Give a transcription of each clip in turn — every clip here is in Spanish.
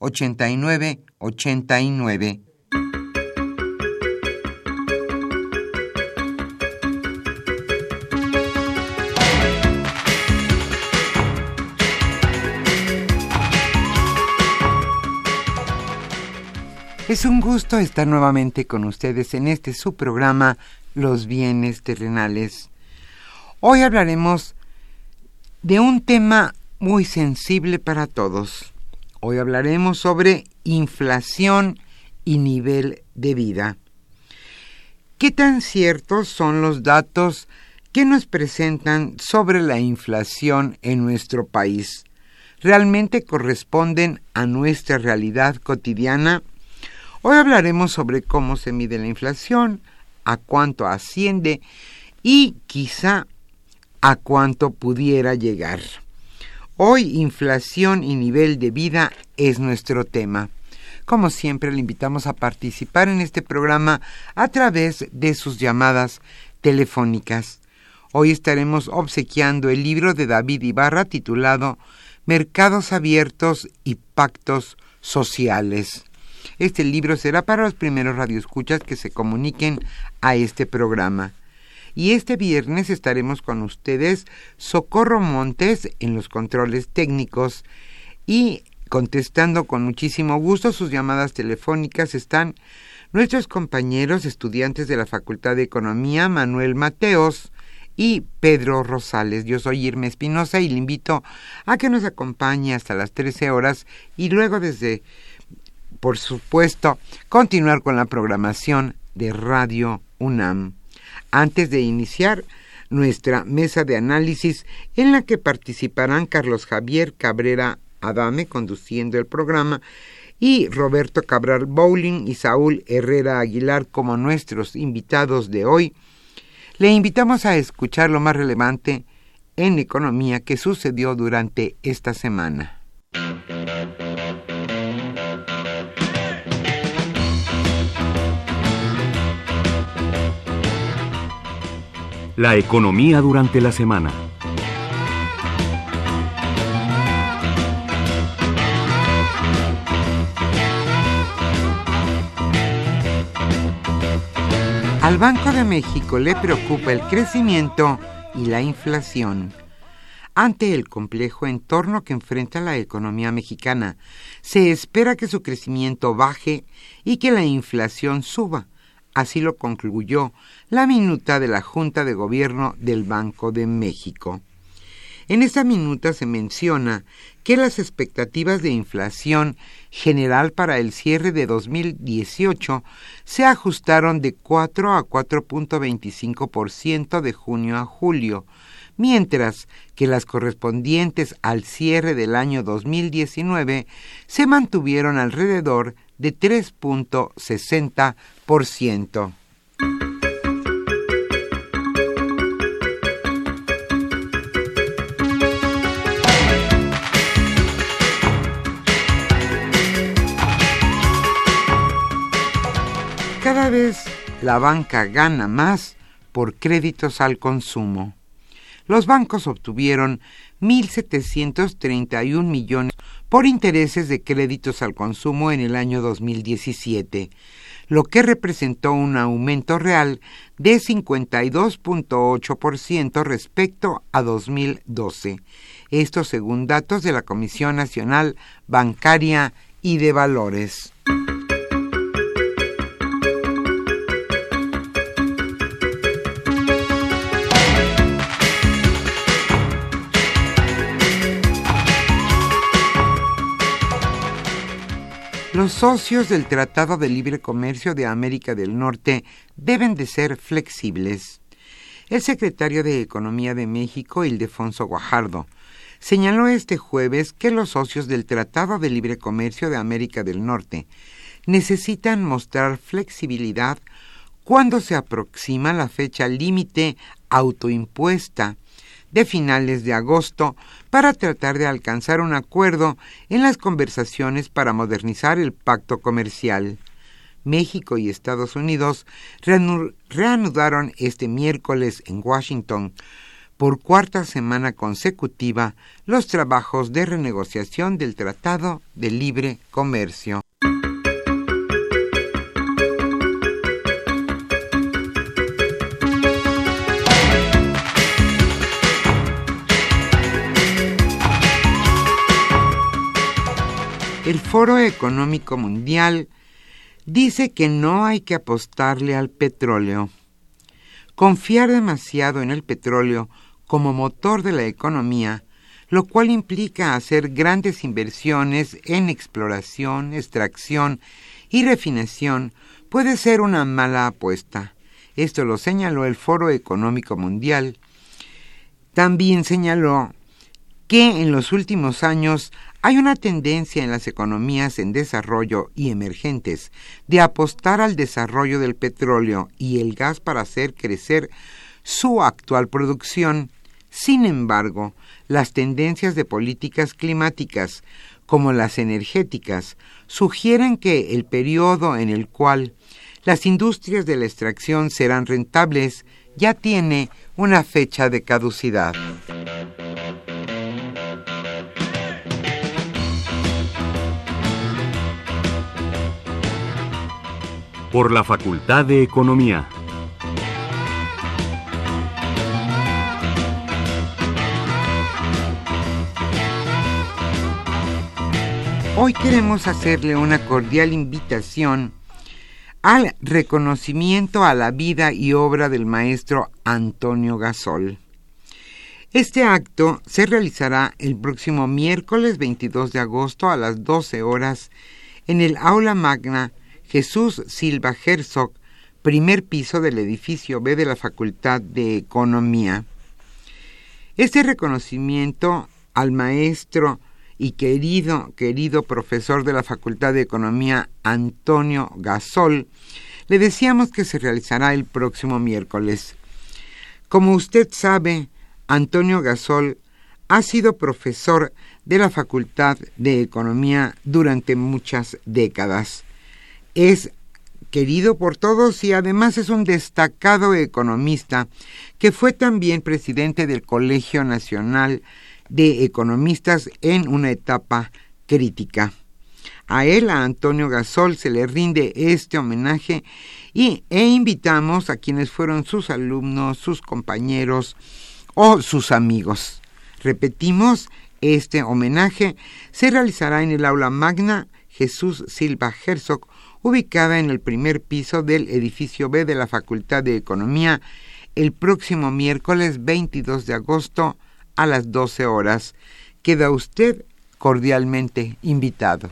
89 89. Es un gusto estar nuevamente con ustedes en este su programa Los bienes terrenales. Hoy hablaremos de un tema muy sensible para todos Hoy hablaremos sobre inflación y nivel de vida. ¿Qué tan ciertos son los datos que nos presentan sobre la inflación en nuestro país? ¿Realmente corresponden a nuestra realidad cotidiana? Hoy hablaremos sobre cómo se mide la inflación, a cuánto asciende y quizá a cuánto pudiera llegar. Hoy inflación y nivel de vida es nuestro tema. Como siempre, le invitamos a participar en este programa a través de sus llamadas telefónicas. Hoy estaremos obsequiando el libro de David Ibarra titulado Mercados Abiertos y Pactos Sociales. Este libro será para los primeros radioescuchas que se comuniquen a este programa. Y este viernes estaremos con ustedes Socorro Montes en los controles técnicos y contestando con muchísimo gusto sus llamadas telefónicas están nuestros compañeros estudiantes de la Facultad de Economía, Manuel Mateos y Pedro Rosales. Yo soy Irma Espinosa y le invito a que nos acompañe hasta las 13 horas y luego desde, por supuesto, continuar con la programación de Radio UNAM antes de iniciar nuestra mesa de análisis en la que participarán Carlos Javier Cabrera Adame conduciendo el programa y Roberto Cabral Bowling y Saúl Herrera Aguilar como nuestros invitados de hoy, le invitamos a escuchar lo más relevante en economía que sucedió durante esta semana. La economía durante la semana. Al Banco de México le preocupa el crecimiento y la inflación. Ante el complejo entorno que enfrenta la economía mexicana, se espera que su crecimiento baje y que la inflación suba Así lo concluyó la minuta de la Junta de Gobierno del Banco de México. En esta minuta se menciona que las expectativas de inflación general para el cierre de 2018 se ajustaron de 4 a 4.25% de junio a julio, mientras que las correspondientes al cierre del año 2019 se mantuvieron alrededor de 3.60%. Cada vez la banca gana más por créditos al consumo. Los bancos obtuvieron 1.731 millones por intereses de créditos al consumo en el año 2017, lo que representó un aumento real de 52.8% respecto a 2012. Esto según datos de la Comisión Nacional Bancaria y de Valores. Los socios del Tratado de Libre Comercio de América del Norte deben de ser flexibles. El secretario de Economía de México, Ildefonso Guajardo, señaló este jueves que los socios del Tratado de Libre Comercio de América del Norte necesitan mostrar flexibilidad cuando se aproxima la fecha límite autoimpuesta de finales de agosto para tratar de alcanzar un acuerdo en las conversaciones para modernizar el pacto comercial. México y Estados Unidos reanudaron este miércoles en Washington por cuarta semana consecutiva los trabajos de renegociación del Tratado de Libre Comercio. Foro Económico Mundial dice que no hay que apostarle al petróleo. Confiar demasiado en el petróleo como motor de la economía, lo cual implica hacer grandes inversiones en exploración, extracción y refinación, puede ser una mala apuesta. Esto lo señaló el Foro Económico Mundial. También señaló que en los últimos años hay una tendencia en las economías en desarrollo y emergentes de apostar al desarrollo del petróleo y el gas para hacer crecer su actual producción. Sin embargo, las tendencias de políticas climáticas, como las energéticas, sugieren que el periodo en el cual las industrias de la extracción serán rentables ya tiene una fecha de caducidad. Por la Facultad de Economía. Hoy queremos hacerle una cordial invitación al reconocimiento a la vida y obra del maestro Antonio Gasol. Este acto se realizará el próximo miércoles 22 de agosto a las 12 horas en el aula magna Jesús Silva Herzog, primer piso del edificio B de la Facultad de Economía. Este reconocimiento al maestro y querido, querido profesor de la Facultad de Economía, Antonio Gasol, le decíamos que se realizará el próximo miércoles. Como usted sabe, Antonio Gasol ha sido profesor de la Facultad de Economía durante muchas décadas es querido por todos y además es un destacado economista que fue también presidente del Colegio Nacional de Economistas en una etapa crítica. A él, a Antonio Gasol, se le rinde este homenaje y, e invitamos a quienes fueron sus alumnos, sus compañeros o sus amigos. Repetimos, este homenaje se realizará en el aula magna Jesús Silva Herzog ubicada en el primer piso del edificio B de la Facultad de Economía, el próximo miércoles 22 de agosto a las 12 horas. Queda usted cordialmente invitado.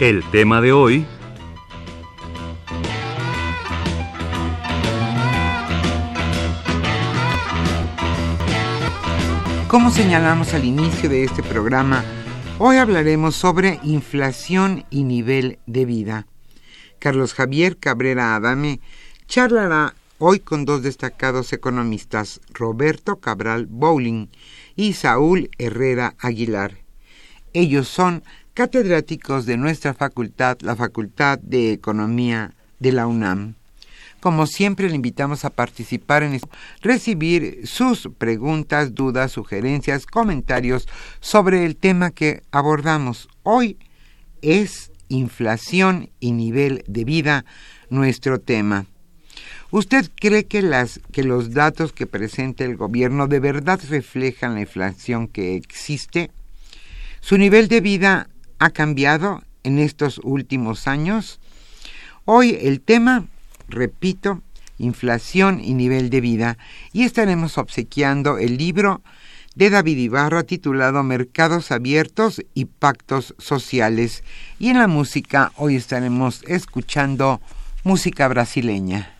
El tema de hoy Como señalamos al inicio de este programa, hoy hablaremos sobre inflación y nivel de vida. Carlos Javier Cabrera Adame charlará hoy con dos destacados economistas, Roberto Cabral Bowling y Saúl Herrera Aguilar. Ellos son catedráticos de nuestra facultad, la Facultad de Economía de la UNAM. Como siempre, le invitamos a participar en recibir sus preguntas, dudas, sugerencias, comentarios sobre el tema que abordamos. Hoy es inflación y nivel de vida nuestro tema. ¿Usted cree que, las, que los datos que presenta el gobierno de verdad reflejan la inflación que existe? ¿Su nivel de vida ha cambiado en estos últimos años? Hoy el tema repito, inflación y nivel de vida, y estaremos obsequiando el libro de David Ibarra titulado Mercados Abiertos y Pactos Sociales. Y en la música hoy estaremos escuchando música brasileña.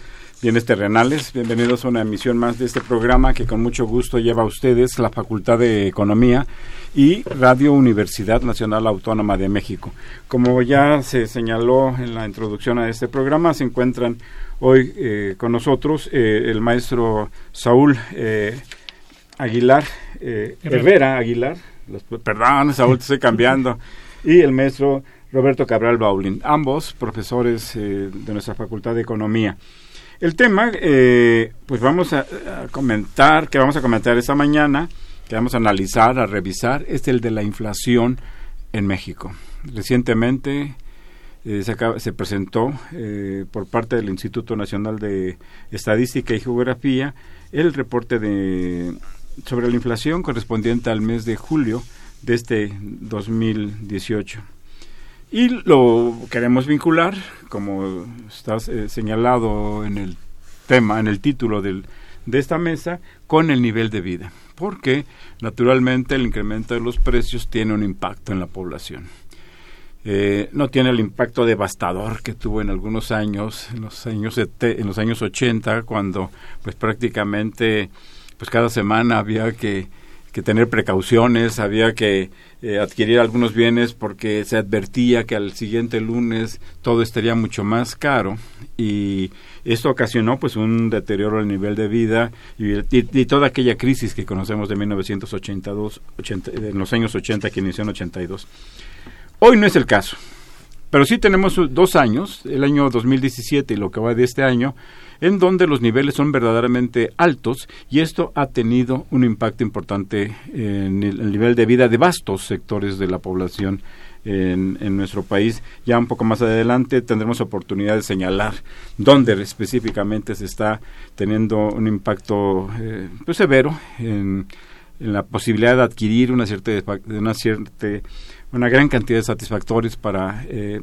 bienes terrenales. Bienvenidos a una emisión más de este programa que con mucho gusto lleva a ustedes la Facultad de Economía y Radio Universidad Nacional Autónoma de México. Como ya se señaló en la introducción a este programa, se encuentran hoy eh, con nosotros eh, el maestro Saúl eh, Aguilar, Herrera Aguilar, perdón, Saúl, te estoy cambiando, y el maestro Roberto Cabral Baulín, ambos profesores de nuestra Facultad de Economía. El tema, eh, pues vamos a, comentar, que vamos a comentar esta mañana, que vamos a analizar, a revisar, es el de la inflación en México. Recientemente eh, se, presentó eh, por parte del Instituto Nacional de Estadística y Geografía el reporte de, sobre la inflación correspondiente al mes de julio de este 2018. Y lo queremos vincular, como está eh, señalado en el tema, en el título del, de esta mesa, con el nivel de vida. Porque, naturalmente, el incremento de los precios tiene un impacto en la población. Eh, no tiene el impacto devastador que tuvo en algunos años, en los años, en los años 80, cuando pues prácticamente pues cada semana había que que tener precauciones, había que eh, adquirir algunos bienes porque se advertía que al siguiente lunes todo estaría mucho más caro y esto ocasionó pues un deterioro del nivel de vida y, toda aquella crisis que conocemos de 1982, 80, en los años 80 que inició en 82. Hoy no es el caso, pero sí tenemos dos años, el año 2017 y lo que va de este año, en donde los niveles son verdaderamente altos y esto ha tenido un impacto importante en el, nivel de vida de vastos sectores de la población en, nuestro país. Ya un poco más adelante tendremos oportunidad de señalar dónde específicamente se está teniendo un impacto eh, pues severo en, en, la posibilidad de adquirir una cierta, una cierta una gran cantidad de satisfactores para, eh,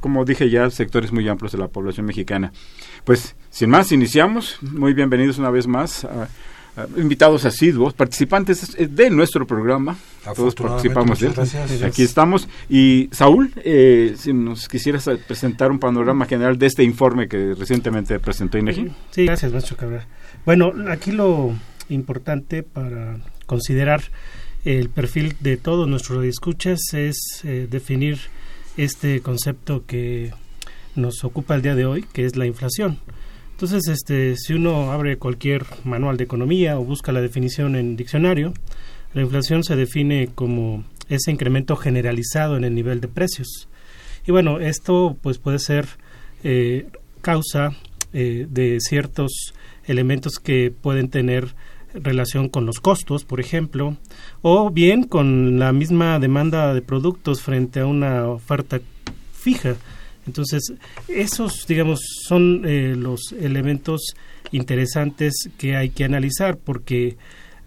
como dije ya, sectores muy amplios de la población mexicana. Pues, sin más, iniciamos. Muy bienvenidos una vez más a, invitados asiduos, participantes de nuestro programa. Todos participamos de él. Aquí estamos. Y Saúl, eh, si nos quisieras presentar un panorama general de este informe que recientemente presentó INEGI. Sí, gracias, maestro Cabrera. Bueno, aquí lo importante para considerar el perfil de todos nuestros escuchas es eh, definir este concepto que nos ocupa el día de hoy, que es la inflación. Entonces, este, si uno abre cualquier manual de economía o busca la definición en diccionario, la inflación se define como ese incremento generalizado en el nivel de precios. Y bueno, esto pues puede ser eh, causa eh, de ciertos elementos que pueden tener relación con los costos, por ejemplo, o bien con la misma demanda de productos frente a una oferta fija. Entonces, esos, digamos, son eh, los elementos interesantes que hay que analizar porque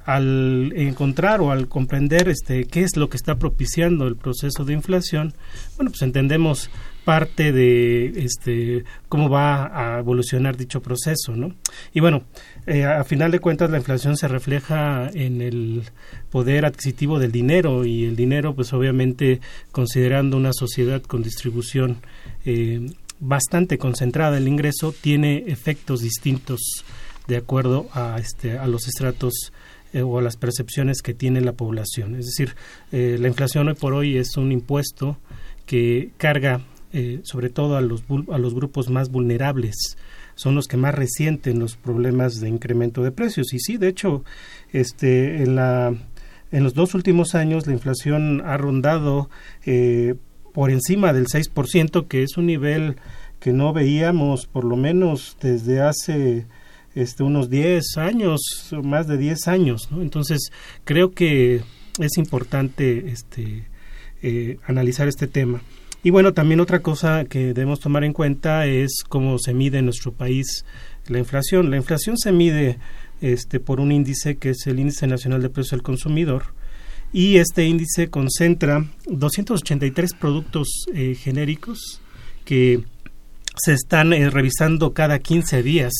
al encontrar o al comprender este qué es lo que está propiciando el proceso de inflación, bueno, pues entendemos parte de este cómo va a evolucionar dicho proceso, ¿no? Y bueno, eh, a final de cuentas la inflación se refleja en el poder adquisitivo del dinero y el dinero, pues obviamente considerando una sociedad con distribución eh, bastante concentrada el ingreso tiene efectos distintos de acuerdo a este a los estratos eh, o a las percepciones que tiene la población. Es decir, la inflación hoy por hoy es un impuesto que carga eh, sobre todo a los, a los grupos más vulnerables son los que más resienten los problemas de incremento de precios y sí de hecho este en la en los dos últimos años la inflación ha rondado eh, por encima del 6%, que es un nivel que no veíamos por lo menos desde hace este, unos 10 años, más de 10 años. Entonces, creo que es importante este, eh, analizar este tema. Y bueno, también otra cosa que debemos tomar en cuenta es cómo se mide en nuestro país la inflación. La inflación se mide este, por un índice que es el Índice Nacional de Precios del Consumidor y este índice concentra 283 productos eh, genéricos que se están eh, revisando cada 15 días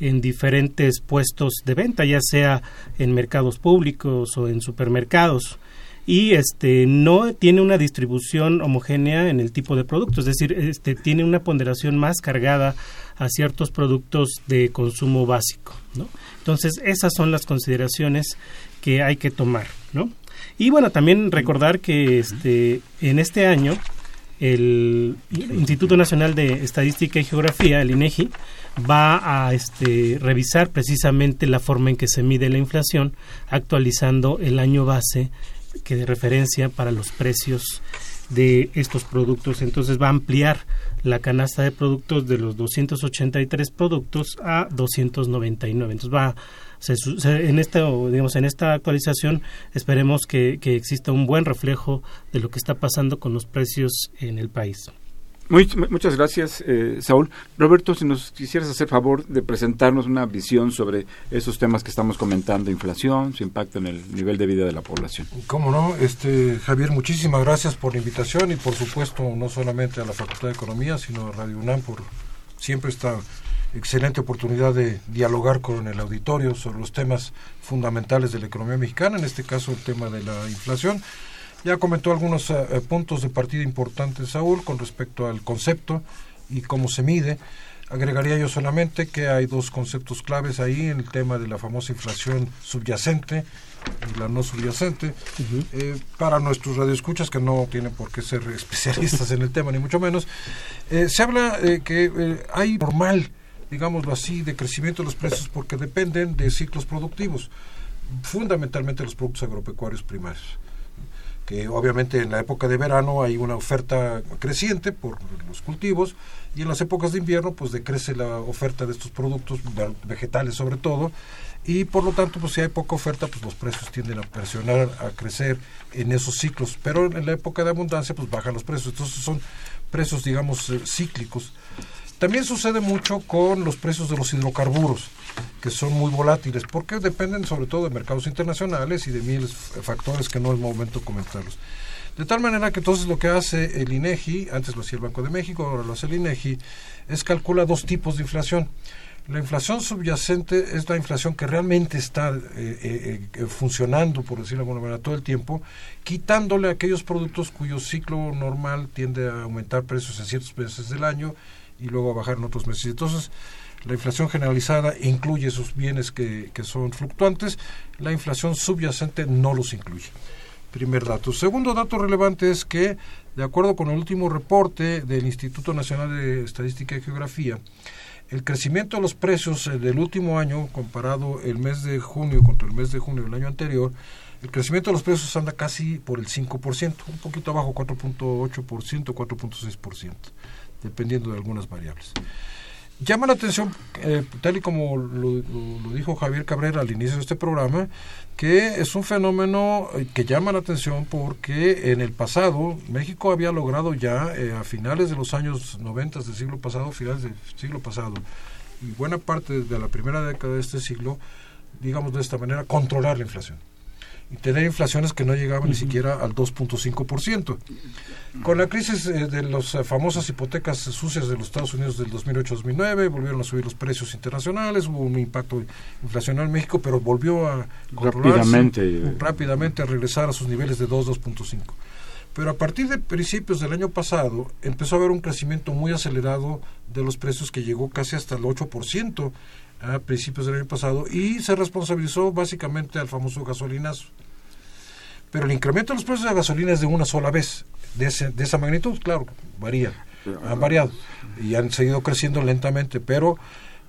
en diferentes puestos de venta, ya sea en mercados públicos o en supermercados y este no tiene una distribución homogénea en el tipo de productos, es decir, este tiene una ponderación más cargada a ciertos productos de consumo básico, ¿no? Entonces, esas son las consideraciones que hay que tomar, ¿no? Y bueno, también recordar que este en este año el Instituto Nacional de Estadística y Geografía, el INEGI, va a este, revisar precisamente la forma en que se mide la inflación, actualizando el año base que de referencia para los precios de estos productos. Entonces va a ampliar la canasta de productos de los 283 productos a 299. Entonces va en esta digamos en esta actualización esperemos que, que exista un buen reflejo de lo que está pasando con los precios en el país muchas gracias, eh, Saúl. Roberto, si nos quisieras hacer favor de presentarnos una visión sobre esos temas que estamos comentando, inflación, su impacto en el nivel de vida de la población. Cómo no, este Javier, muchísimas gracias por la invitación y por supuesto no solamente a la Facultad de Economía, sino a Radio UNAM por siempre esta excelente oportunidad de dialogar con el auditorio sobre los temas fundamentales de la economía mexicana, en este caso el tema de la inflación. Ya comentó algunos eh, eh, puntos de partida importantes Saúl con respecto al concepto y cómo se mide. Agregaría yo solamente que hay dos conceptos claves ahí en el tema de la famosa inflación subyacente y la no subyacente. Eh, para nuestros radioescuchas, que no tienen por qué ser especialistas en el tema, ni mucho menos, eh, se habla que hay normal, digámoslo así, de crecimiento de los precios porque dependen de ciclos productivos, fundamentalmente los productos agropecuarios primarios que obviamente en la época de verano hay una oferta creciente por los cultivos y en las épocas de invierno pues decrece la oferta de estos productos vegetales sobre todo y por lo tanto pues si hay poca oferta pues los precios tienden a presionar a crecer en esos ciclos. Pero en la época de abundancia pues bajan los precios. Entonces son precios digamos eh, cíclicos también sucede mucho con los precios de los hidrocarburos que son muy volátiles, porque dependen sobre todo de mercados internacionales y de miles de factores que no es momento comentarlos. De tal manera que entonces lo que hace el INEGI, antes lo hacía el Banco de México, ahora lo hace el INEGI, es calcula dos tipos de inflación. La inflación subyacente es la inflación que realmente está eh, eh, eh, funcionando, por decirlo de alguna manera, todo el tiempo, quitándole aquellos productos cuyo ciclo normal tiende a aumentar precios en ciertos meses del año y luego a bajar en otros meses. Entonces, la inflación generalizada incluye esos bienes que, que son fluctuantes, la inflación subyacente no los incluye. Primer dato. Segundo dato relevante es que, de acuerdo con el último reporte del Instituto Nacional de Estadística y Geografía, el crecimiento de los precios eh, del último año, comparado el mes de junio contra el mes de junio del año anterior, el crecimiento de los precios anda casi por el 5%, un poquito abajo, 4.8%, 4.6%, dependiendo de algunas variables. Llama la atención, eh, tal y como lo, dijo Javier Cabrera al inicio de este programa, que es un fenómeno eh, que llama la atención porque en el pasado México había logrado ya eh, a finales de los años 90 del siglo pasado, finales del siglo pasado, y buena parte de la primera década de este siglo, digamos de esta manera, controlar la inflación y tener inflaciones que no llegaban ni siquiera al 2.5%. Con la crisis eh, de las eh, famosas hipotecas sucias de los Estados Unidos del 2008-2009, volvieron a subir los precios internacionales, hubo un impacto inflacional en México, pero volvió a rápidamente, rápidamente a regresar a sus niveles de 2-2.5. Pero a partir de principios del año pasado empezó a haber un crecimiento muy acelerado de los precios que llegó casi hasta el 8% a principios del año pasado y se responsabilizó básicamente al famoso gasolinazo. Pero el incremento de los precios de gasolina es de una sola vez, de, de esa magnitud, claro, varía, han variado y han seguido creciendo lentamente, pero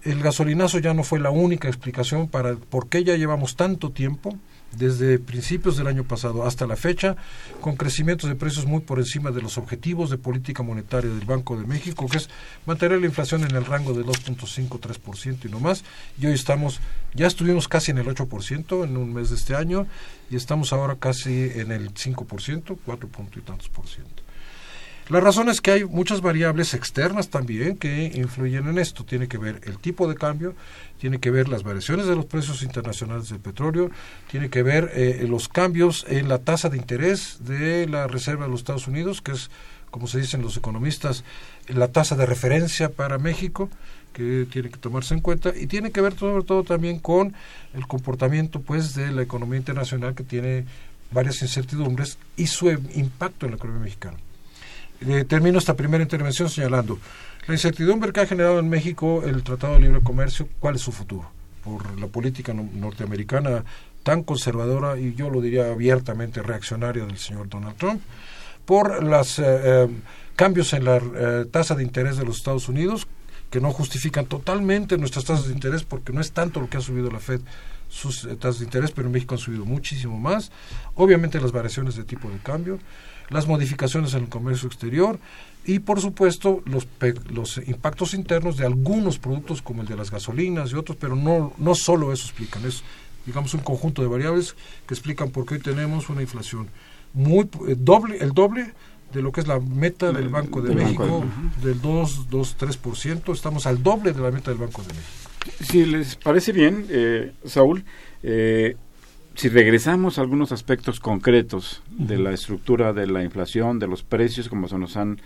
el gasolinazo ya no fue la única explicación para por qué ya llevamos tanto tiempo desde principios del año pasado hasta la fecha, con crecimientos de precios muy por encima de los objetivos de política monetaria del Banco de México, que es mantener la inflación en el rango de 2.5-3% y no más. Y hoy estamos, ya estuvimos casi en el 8% en un mes de este año y estamos ahora casi en el 5%, 4 puntos y tantos por ciento. La razón es que hay muchas variables externas también que influyen en esto. Tiene que ver el tipo de cambio, tiene que ver las variaciones de los precios internacionales del petróleo, tiene que ver eh, los cambios en la tasa de interés de la Reserva de los Estados Unidos, que es, como se dicen los economistas, la tasa de referencia para México, que tiene que tomarse en cuenta, y tiene que ver sobre todo también con el comportamiento pues de la economía internacional que tiene varias incertidumbres y su impacto en la economía mexicana. Eh, termino esta primera intervención señalando la incertidumbre que ha generado en México el Tratado de Libre Comercio, ¿cuál es su futuro? Por la política norteamericana tan conservadora y yo lo diría abiertamente reaccionaria del señor Donald Trump, por los eh, eh, cambios en la tasa de interés de los Estados Unidos, que no justifican totalmente nuestras tasas de interés porque no es tanto lo que ha subido la Fed sus tasas de interés, pero en México han subido muchísimo más. Obviamente las variaciones de tipo de cambio las modificaciones en el comercio exterior y por supuesto los, los impactos internos de algunos productos como el de las gasolinas y otros, pero no, no solo eso explican, es digamos un conjunto de variables que explican por qué hoy tenemos una inflación muy eh, doble, el doble de lo que es la meta del Banco de México, del 2, 2, 3%, estamos al doble de la meta del Banco de México. Si les parece bien, eh, Saúl, eh, si regresamos a algunos aspectos concretos de la estructura de la inflación, de los precios, como se nos han,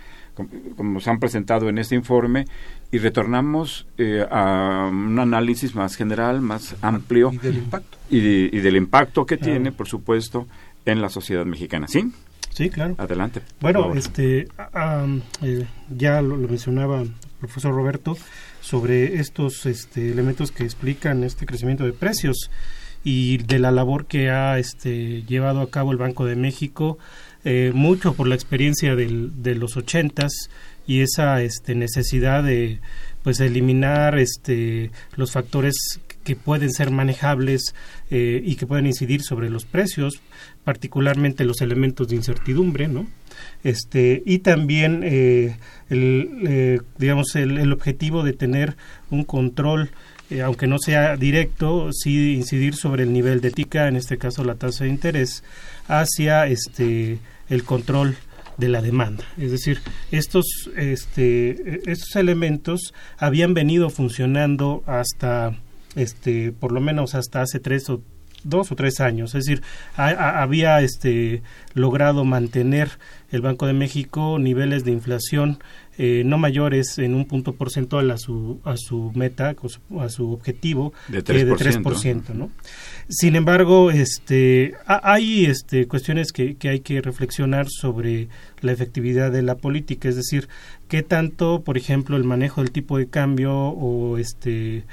como, se han presentado en este informe, y retornamos eh, a un análisis más general, más amplio. Y del impacto. Y, del impacto que tiene, por supuesto, en la sociedad mexicana. ¿Sí? Sí, claro. Adelante. Bueno, este, eh, ya lo, mencionaba el profesor Roberto sobre estos este, elementos que explican este crecimiento de precios y de la labor que ha este, llevado a cabo el Banco de México, eh, mucho por la experiencia del, de los ochentas y esa este, necesidad de pues eliminar este, los factores que pueden ser manejables eh, y que pueden incidir sobre los precios, particularmente los elementos de incertidumbre, ¿no? Este, y también eh, el, digamos el, el, objetivo de tener un control eh, aunque no sea directo, sí incidir sobre el nivel de TICA, en este caso la tasa de interés, hacia este el control de la demanda. Es decir, estos, este, estos elementos habían venido funcionando hasta, este, por lo menos hasta hace tres o dos o tres años. Es decir, había este, logrado mantener el Banco de México niveles de inflación eh, no mayores en un punto porcentual a su, a su meta, a su objetivo de 3%. de 3% ¿no? Sin embargo, este, hay este, cuestiones que, que hay que reflexionar sobre la efectividad de la política, es decir, qué tanto, por ejemplo, el manejo del tipo de cambio o este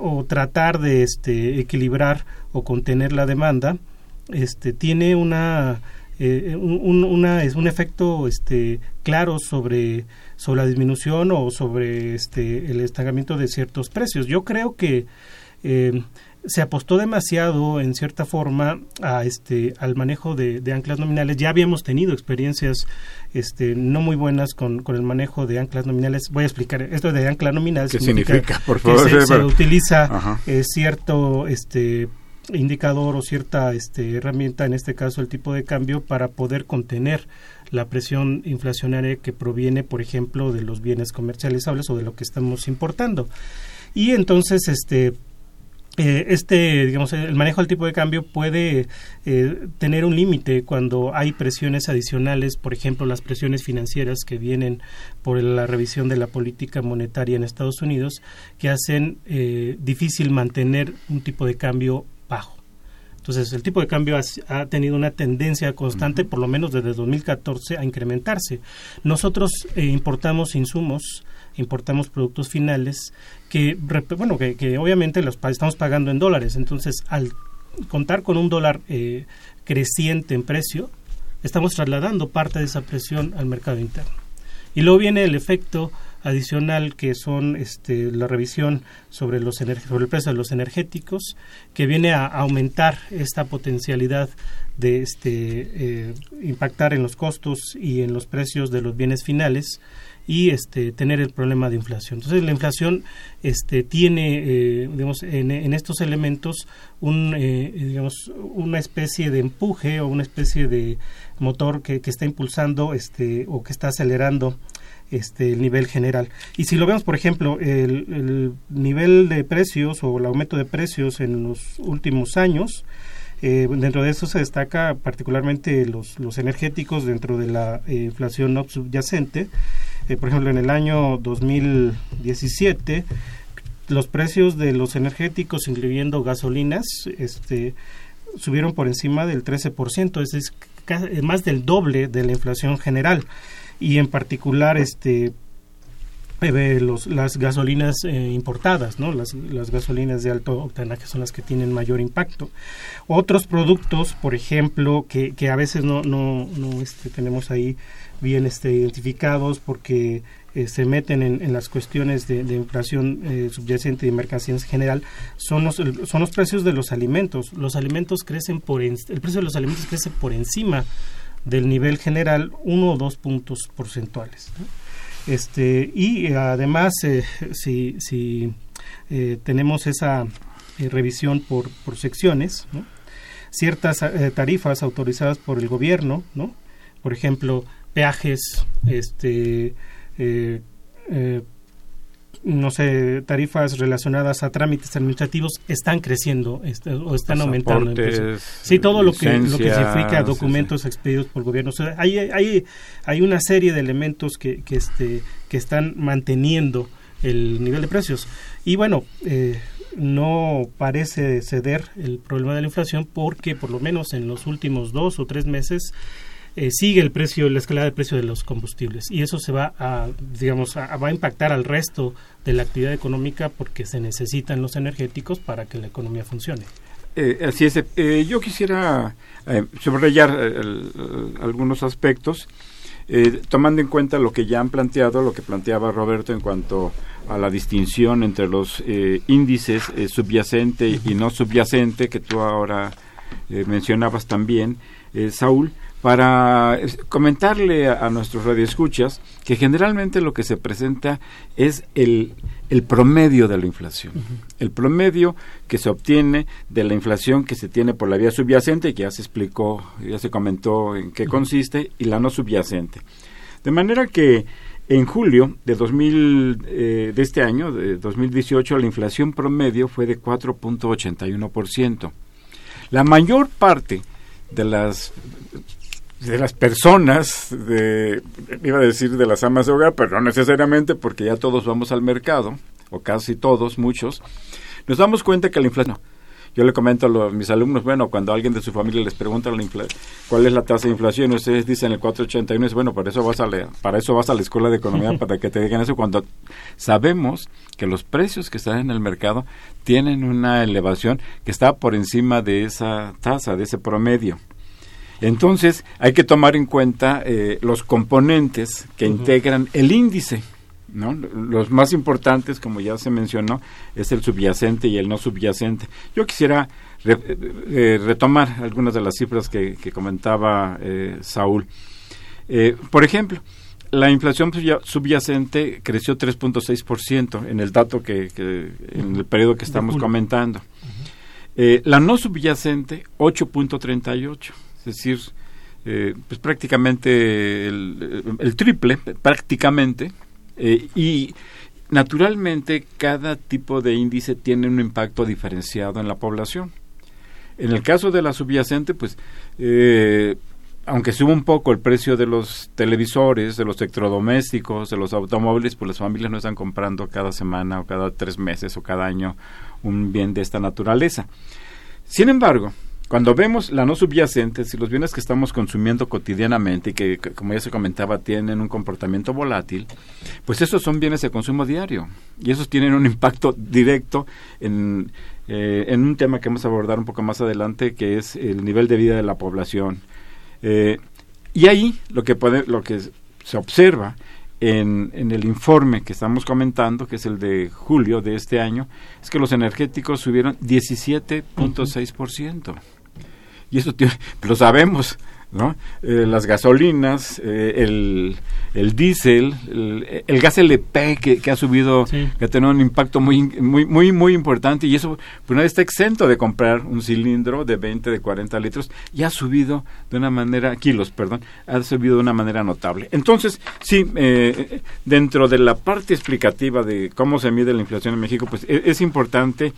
o tratar de este equilibrar o contener la demanda este tiene una eh, un, una, es un efecto este claro sobre sobre la disminución o sobre este el estancamiento de ciertos precios. Yo creo que eh, se apostó demasiado en cierta forma a este al manejo de, anclas nominales. Ya habíamos tenido experiencias este no muy buenas con, con, el manejo de anclas nominales. Voy a explicar esto de ancla nominal. ¿Qué significa, por favor que se, utiliza eh, cierto este indicador o cierta este, herramienta, en este caso el tipo de cambio, para poder contener la presión inflacionaria que proviene, por ejemplo, de los bienes comercializables o de lo que estamos importando. Y entonces, este, eh, este, digamos, el manejo del tipo de cambio puede eh, tener un límite cuando hay presiones adicionales, por ejemplo, las presiones financieras que vienen por la revisión de la política monetaria en Estados Unidos, que hacen eh, difícil mantener un tipo de cambio bajo. Entonces, el tipo de cambio ha, tenido una tendencia constante, por lo menos desde 2014, a incrementarse. Nosotros eh, importamos insumos, importamos productos finales que, bueno, que, obviamente los estamos pagando en dólares. Entonces, al contar con un dólar eh, creciente en precio, estamos trasladando parte de esa presión al mercado interno. Y luego viene el efecto adicional que son este, la revisión sobre, los sobre el precio de los energéticos, que viene a aumentar esta potencialidad de este, eh, impactar en los costos y en los precios de los bienes finales y este, tener el problema de inflación. Entonces, la inflación este, tiene, eh, digamos, en, estos elementos un, eh, una especie de empuje o una especie de motor que, que está impulsando este, o que está acelerando este, el nivel general. Y si lo vemos, por ejemplo, el, nivel de precios o el aumento de precios en los últimos años, eh, dentro de eso se destaca particularmente los, los energéticos dentro de la eh, inflación no subyacente. Eh, por ejemplo, en el año 2017, los precios de los energéticos, incluyendo gasolinas, este, subieron por encima del 13%, es, es más del doble de la inflación general y en particular este eh, los, las gasolinas eh, importadas, ¿no? Las, las, gasolinas de alto octanaje son las que tienen mayor impacto. Otros productos, por ejemplo, que, que a veces no, no, no este, tenemos ahí bien este, identificados porque eh, se meten en, en, las cuestiones de, inflación subyacente y mercancías en general, son los, son los precios de los alimentos. Los alimentos crecen por, el precio de los alimentos crece por encima del nivel general uno o dos puntos porcentuales. Este, y eh, además, eh, si, si eh, tenemos esa revisión por, por secciones, ciertas tarifas autorizadas por el gobierno, ¿no? por ejemplo, peajes, este, no sé, tarifas relacionadas a trámites administrativos están creciendo este, o están aumentando. sí, todo lo que, lo que significa documentos expedidos por gobierno. hay, hay, hay una serie de elementos que, que, este, que están manteniendo el nivel de precios. Y bueno, eh, no parece ceder el problema de la inflación porque por lo menos en los últimos dos o tres meses eh, sigue el precio, la escalada de precio de los combustibles y eso se va a, digamos, va a impactar al resto de la actividad económica porque se necesitan los energéticos para que la economía funcione. Eh, así es. Eh, yo quisiera eh, subrayar algunos aspectos, tomando en cuenta lo que ya han planteado, lo que planteaba Roberto en cuanto a la distinción entre los índices subyacente y no subyacente, que tú ahora mencionabas también, Saúl para comentarle a, nuestros radioescuchas que generalmente lo que se presenta es el, el promedio de la inflación. El promedio que se obtiene de la inflación que se tiene por la vía subyacente, que ya se explicó, ya se comentó en qué consiste, y la no subyacente. De manera que en julio de, 2000, eh, de este año, de 2018, la inflación promedio fue de 4.81%. La mayor parte de las de las personas, de, iba a decir de las amas de hogar, pero no necesariamente porque ya todos vamos al mercado, o casi todos, muchos, nos damos cuenta que la inflación... Yo le comento a, mis alumnos, bueno, cuando alguien de su familia les pregunta la cuál es la tasa de inflación, ustedes dicen el 481, es bueno, para eso vas a la, para eso vas a la escuela de economía para que te digan eso cuando sabemos que los precios que están en el mercado tienen una elevación que está por encima de esa tasa, de ese promedio. Entonces, hay que tomar en cuenta eh, los componentes que integran el índice. ¿no? Los más importantes, como ya se mencionó, es el subyacente y el no subyacente. Yo quisiera eh, retomar algunas de las cifras que, comentaba eh, Saúl. por ejemplo, la inflación subyacente creció 3.6% en el dato que, en el periodo que estamos comentando. la no subyacente 8.38 es decir, eh, pues prácticamente el, triple, prácticamente, eh, y naturalmente cada tipo de índice tiene un impacto diferenciado en la población. En el caso de la subyacente, pues, eh, aunque sube un poco el precio de los televisores, de los electrodomésticos, de los automóviles, pues las familias no están comprando cada semana o cada tres meses o cada año un bien de esta naturaleza. Sin embargo, cuando vemos la no subyacente, si los bienes que estamos consumiendo cotidianamente y que, como ya se comentaba, tienen un comportamiento volátil, pues esos son bienes de consumo diario y esos tienen un impacto directo en, eh, en un tema que vamos a abordar un poco más adelante, que es el nivel de vida de la población. Eh, y ahí lo que, puede, lo que se observa en, en, el informe que estamos comentando, que es el de julio de este año, es que los energéticos subieron 17.6% y eso lo sabemos, ¿no? Eh, las gasolinas, eh, el, el diésel, el, gas LP que, que ha subido, que ha tenido un impacto muy, muy, muy, muy importante y eso, pues nadie está exento de comprar un cilindro de 20, de 40 litros y ha subido de una manera, kilos, perdón, ha subido de una manera notable. Entonces, sí, eh, dentro de la parte explicativa de cómo se mide la inflación en México, pues e, es importante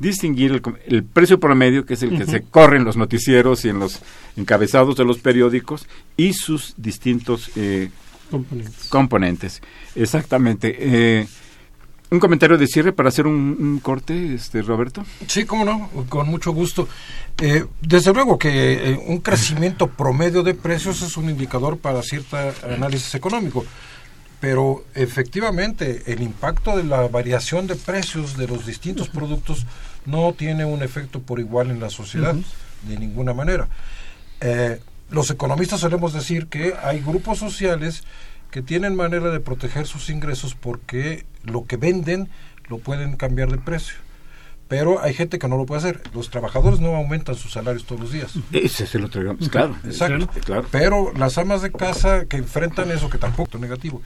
distinguir el, precio promedio, que es el que se corre en los noticieros y en los encabezados de los periódicos, y sus distintos eh, componentes. Exactamente. Eh, un comentario de cierre para hacer un, corte, este Roberto. Sí, cómo no, con mucho gusto. Eh, desde luego que un crecimiento promedio de precios es un indicador para cierto análisis económico pero efectivamente el impacto de la variación de precios de los distintos productos no tiene un efecto por igual en la sociedad, de ninguna manera. Eh, los economistas solemos decir que hay grupos sociales que tienen manera de proteger sus ingresos porque lo que venden lo pueden cambiar de precio. Pero hay gente que no lo puede hacer. Los trabajadores no aumentan sus salarios todos los días. Ese se lo traigamos, claro. Exacto. Claro. Pero las amas de casa que enfrentan eso, que tampoco es negativo,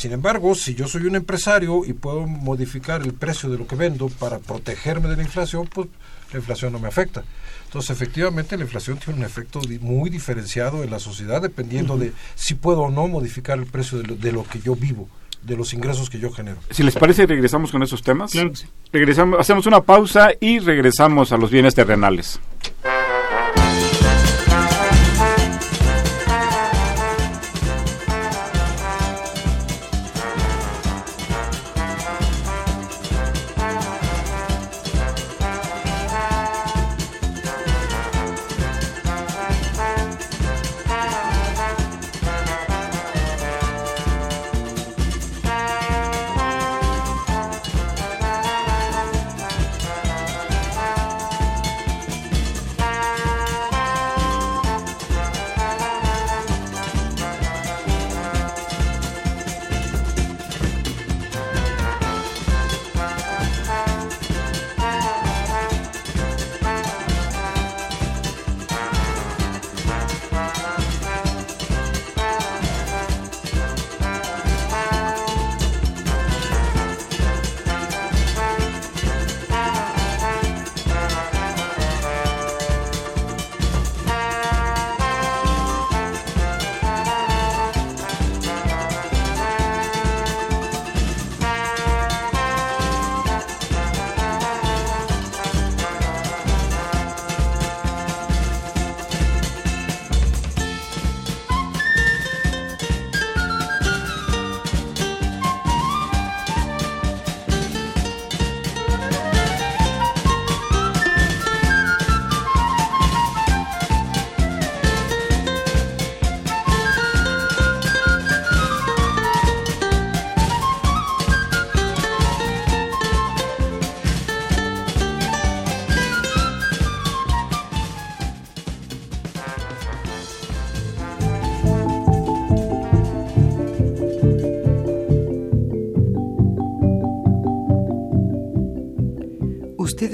sin embargo, si yo soy un empresario y puedo modificar el precio de lo que vendo para protegerme de la inflación, pues la inflación no me afecta. Entonces, efectivamente, la inflación tiene un efecto muy diferenciado en la sociedad dependiendo de si puedo o no modificar el precio de lo, que yo vivo de los ingresos que yo genero. Si les parece, regresamos con esos temas. Regresamos, hacemos una pausa y regresamos a los bienes terrenales.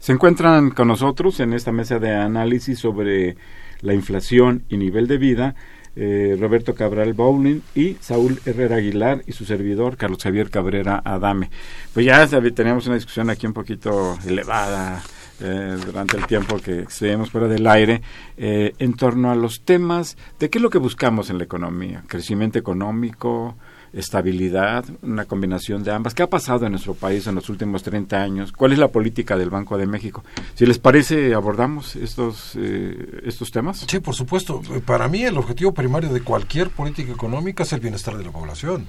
Se encuentran con nosotros en esta mesa de análisis sobre la inflación y nivel de vida eh, Roberto Cabral Bowling y Saúl Herrera Aguilar y su servidor Carlos Javier Cabrera Adame. Pues ya teníamos una discusión aquí un poquito elevada eh, durante el tiempo que estuvimos fuera del aire eh, en torno a los temas de qué es lo que buscamos en la economía, crecimiento económico, estabilidad, una combinación de ambas. ¿Qué ha pasado en nuestro país en los últimos 30 años? ¿Cuál es la política del Banco de México? Si les parece, abordamos estos, eh, estos temas. Sí, por supuesto. Para mí el objetivo primario de cualquier política económica es el bienestar de la población.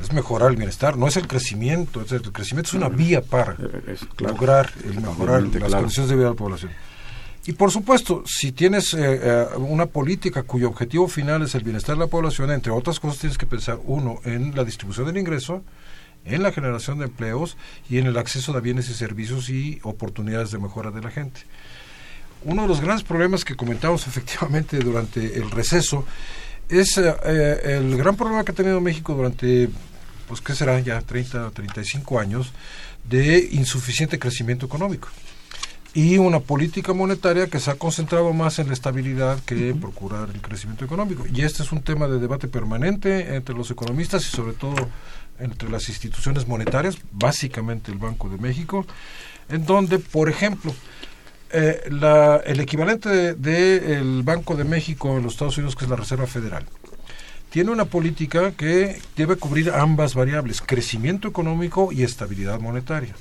Es mejorar el bienestar, no es el crecimiento. el crecimiento es una vía para eh, lograr el mejorar las condiciones de vida de la población. Y por supuesto, si tienes eh, eh, una política cuyo objetivo final es el bienestar de la población, entre otras cosas tienes que pensar, uno, en la distribución del ingreso, en la generación de empleos y en el acceso a bienes y servicios y oportunidades de mejora de la gente. Uno de los grandes problemas que comentamos efectivamente durante el receso es eh, el gran problema que ha tenido México durante, pues, ¿qué será? Ya 30 o 35 años de insuficiente crecimiento económico y una política monetaria que se ha concentrado más en la estabilidad que en procurar el crecimiento económico. Y este es un tema de debate permanente entre los economistas y sobre todo entre las instituciones monetarias, básicamente el Banco de México, en donde, por ejemplo, eh, la, el equivalente del Banco de México en los Estados Unidos, que es la Reserva Federal, tiene una política que debe cubrir ambas variables, crecimiento económico y estabilidad monetaria.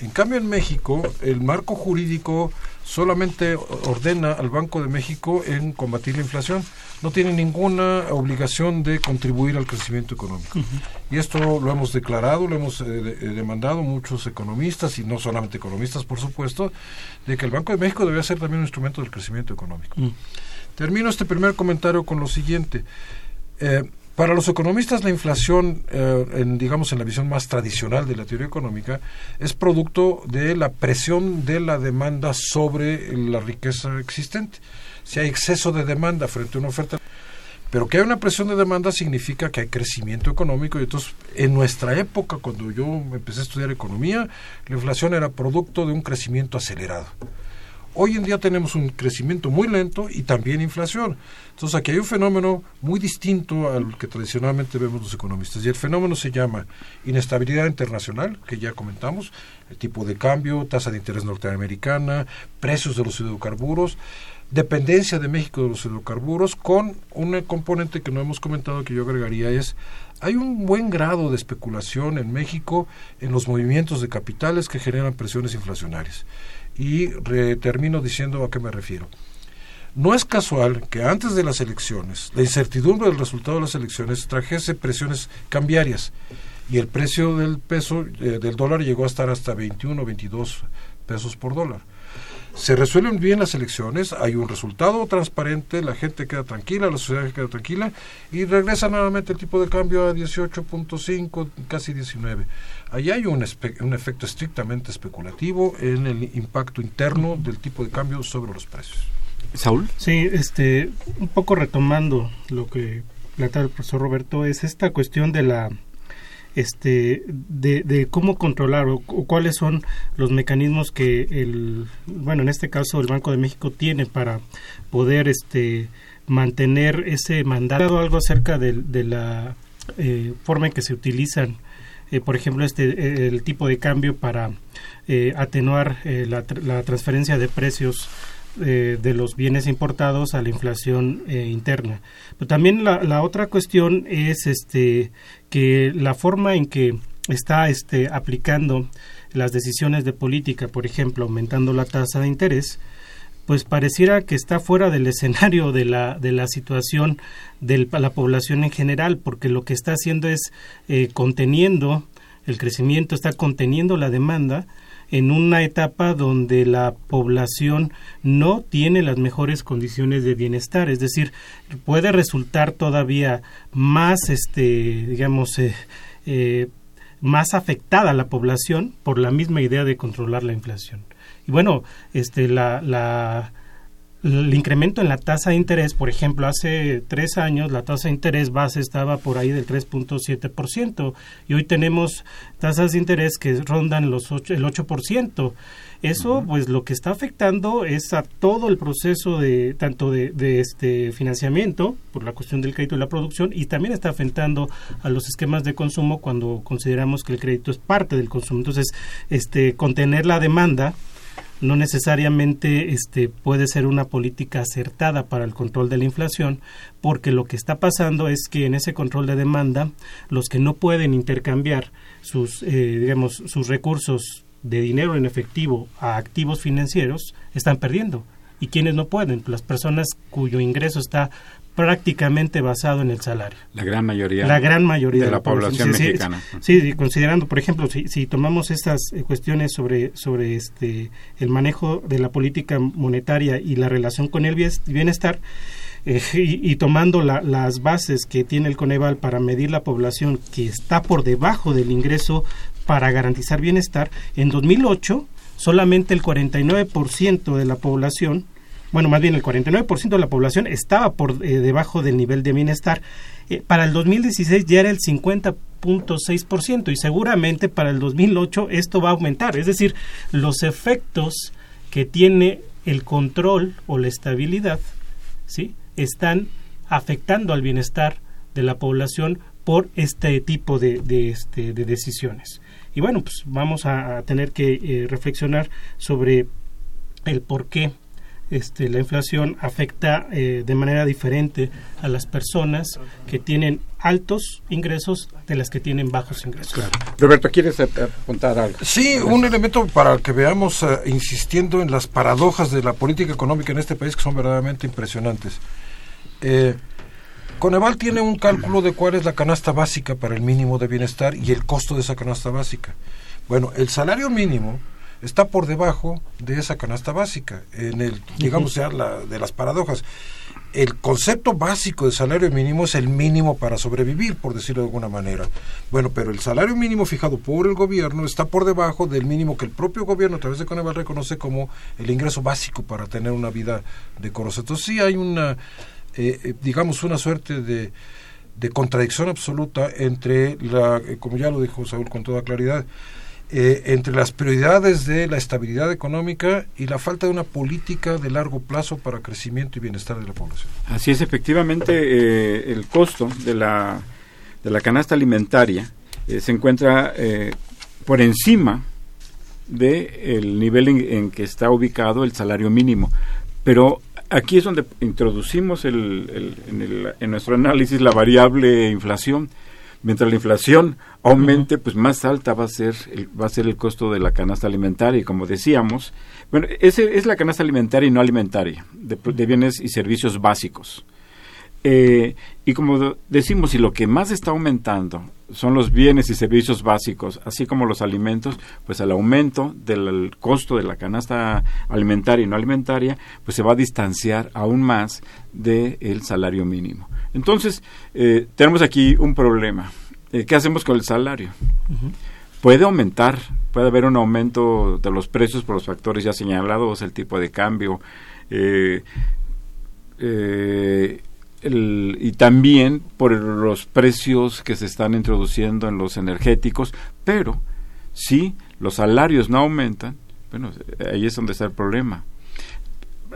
En cambio, en México, el marco jurídico solamente ordena al Banco de México en combatir la inflación. No tiene ninguna obligación de contribuir al crecimiento económico. Y esto lo hemos declarado, lo hemos eh, eh, demandado muchos economistas, y no solamente economistas, por supuesto, de que el Banco de México debe ser también un instrumento del crecimiento económico. Termino este primer comentario con lo siguiente. Eh, para los economistas, la inflación, eh, en, digamos en la visión más tradicional de la teoría económica, es producto de la presión de la demanda sobre la riqueza existente. Si hay exceso de demanda frente a una oferta, pero que hay una presión de demanda significa que hay crecimiento económico y entonces en nuestra época, cuando yo empecé a estudiar economía, la inflación era producto de un crecimiento acelerado. Hoy en día tenemos un crecimiento muy lento y también inflación. Entonces aquí hay un fenómeno muy distinto al que tradicionalmente vemos los economistas. Y el fenómeno se llama inestabilidad internacional, que ya comentamos, el tipo de cambio, tasa de interés norteamericana, precios de los hidrocarburos, dependencia de México de los hidrocarburos, con un componente que no hemos comentado que yo agregaría es hay un buen grado de especulación en México en los movimientos de capitales que generan presiones inflacionarias. Y termino diciendo a qué me refiero. No es casual que antes de las elecciones, la incertidumbre del resultado de las elecciones trajese presiones cambiarias y el precio del peso, eh, del dólar llegó a estar hasta 21 o 22 pesos por dólar. Se resuelven bien las elecciones, hay un resultado transparente, la gente queda tranquila, la sociedad queda tranquila y regresa nuevamente el tipo de cambio a 18.5, casi 19. Allí hay un, un efecto estrictamente especulativo en el impacto interno del tipo de cambio sobre los precios. Saúl. Sí, este, un poco retomando lo que plantea el profesor Roberto, es esta cuestión de la este de, de cómo controlar o, cuáles son los mecanismos que el bueno en este caso el Banco de México tiene para poder este mantener ese mandato algo acerca de, de la eh, forma en que se utilizan eh, por ejemplo este el tipo de cambio para eh, atenuar la, transferencia de precios eh, de los bienes importados a la inflación eh, interna. Pero también la, la, otra cuestión es este que la forma en que está este aplicando las decisiones de política, por ejemplo, aumentando la tasa de interés, pues pareciera que está fuera del escenario de la, de la situación de la población en general, porque lo que está haciendo es eh, conteniendo el crecimiento está conteniendo la demanda en una etapa donde la población no tiene las mejores condiciones de bienestar, es decir, puede resultar todavía más, este, digamos, eh, eh, más afectada la población por la misma idea de controlar la inflación. Y bueno, este, la, la el incremento en la tasa de interés, por ejemplo, hace tres años la tasa de interés base estaba por ahí del 3.7% y hoy tenemos tasas de interés que rondan los el 8%. Eso, pues, lo que está afectando es a todo el proceso de tanto de, de, este financiamiento por la cuestión del crédito y la producción y también está afectando a los esquemas de consumo cuando consideramos que el crédito es parte del consumo. Entonces, este contener la demanda no necesariamente este, puede ser una política acertada para el control de la inflación, porque lo que está pasando es que en ese control de demanda, los que no pueden intercambiar sus, eh, digamos, sus recursos de dinero en efectivo a activos financieros están perdiendo. ¿Y quienes no pueden? Las personas cuyo ingreso está prácticamente basado en el salario. La gran mayoría. La gran mayoría de, la, población, mexicana. Sí, considerando, por ejemplo, si, si tomamos estas eh, cuestiones sobre, sobre este, el manejo de la política monetaria y la relación con el bienestar, eh, y, tomando las bases que tiene el Coneval para medir la población que está por debajo del ingreso para garantizar bienestar, en 2008 solamente el 49% de la población bueno, más bien el 49% de la población estaba por eh, debajo del nivel de bienestar. Eh, para el 2016 ya era el 50.6% y seguramente para el 2008 esto va a aumentar. Es decir, los efectos que tiene el control o la estabilidad, ¿sí? Están afectando al bienestar de la población por este tipo de, este, de decisiones. Y bueno, pues vamos a, tener que eh, reflexionar sobre el por qué este, la inflación afecta eh, de manera diferente a las personas que tienen altos ingresos de las que tienen bajos ingresos. Roberto, ¿quieres apuntar algo? Sí, un elemento para que veamos, uh, insistiendo en las paradojas de la política económica en este país que son verdaderamente impresionantes. Eh, Coneval tiene un cálculo de cuál es la canasta básica para el mínimo de bienestar y el costo de esa canasta básica. Bueno, el salario mínimo está por debajo de esa canasta básica, en el, digamos, sea la, de las paradojas. El concepto básico de salario mínimo es el mínimo para sobrevivir, por decirlo de alguna manera. Bueno, pero el salario mínimo fijado por el gobierno está por debajo del mínimo que el propio gobierno, a través de Coneval, reconoce como el ingreso básico para tener una vida decorosa. Entonces sí hay una, eh, eh, digamos, una suerte de, de contradicción absoluta entre la, eh, como ya lo dijo Saúl con toda claridad, entre las prioridades de la estabilidad económica y la falta de una política de largo plazo para crecimiento y bienestar de la población. Así es, efectivamente, el costo de la, de la canasta alimentaria se encuentra por encima del el nivel en, que está ubicado el salario mínimo. Pero aquí es donde introducimos el, en, el, en nuestro análisis la variable inflación. Mientras la inflación aumente, pues más alta va a ser el, va a ser el costo de la canasta alimentaria. Y como decíamos, bueno, ese es la canasta alimentaria y no alimentaria de, bienes y servicios básicos. Eh, y como decimos, si lo que más está aumentando son los bienes y servicios básicos, así como los alimentos, pues el aumento del costo de la canasta alimentaria y no alimentaria, pues se va a distanciar aún más del salario mínimo. Entonces, eh, tenemos aquí un problema. Eh, ¿Qué hacemos con el salario? Puede aumentar, puede haber un aumento de los precios por los factores ya señalados, el tipo de cambio, eh, y también por los precios que se están introduciendo en los energéticos, pero si los salarios no aumentan, bueno, ahí es donde está el problema.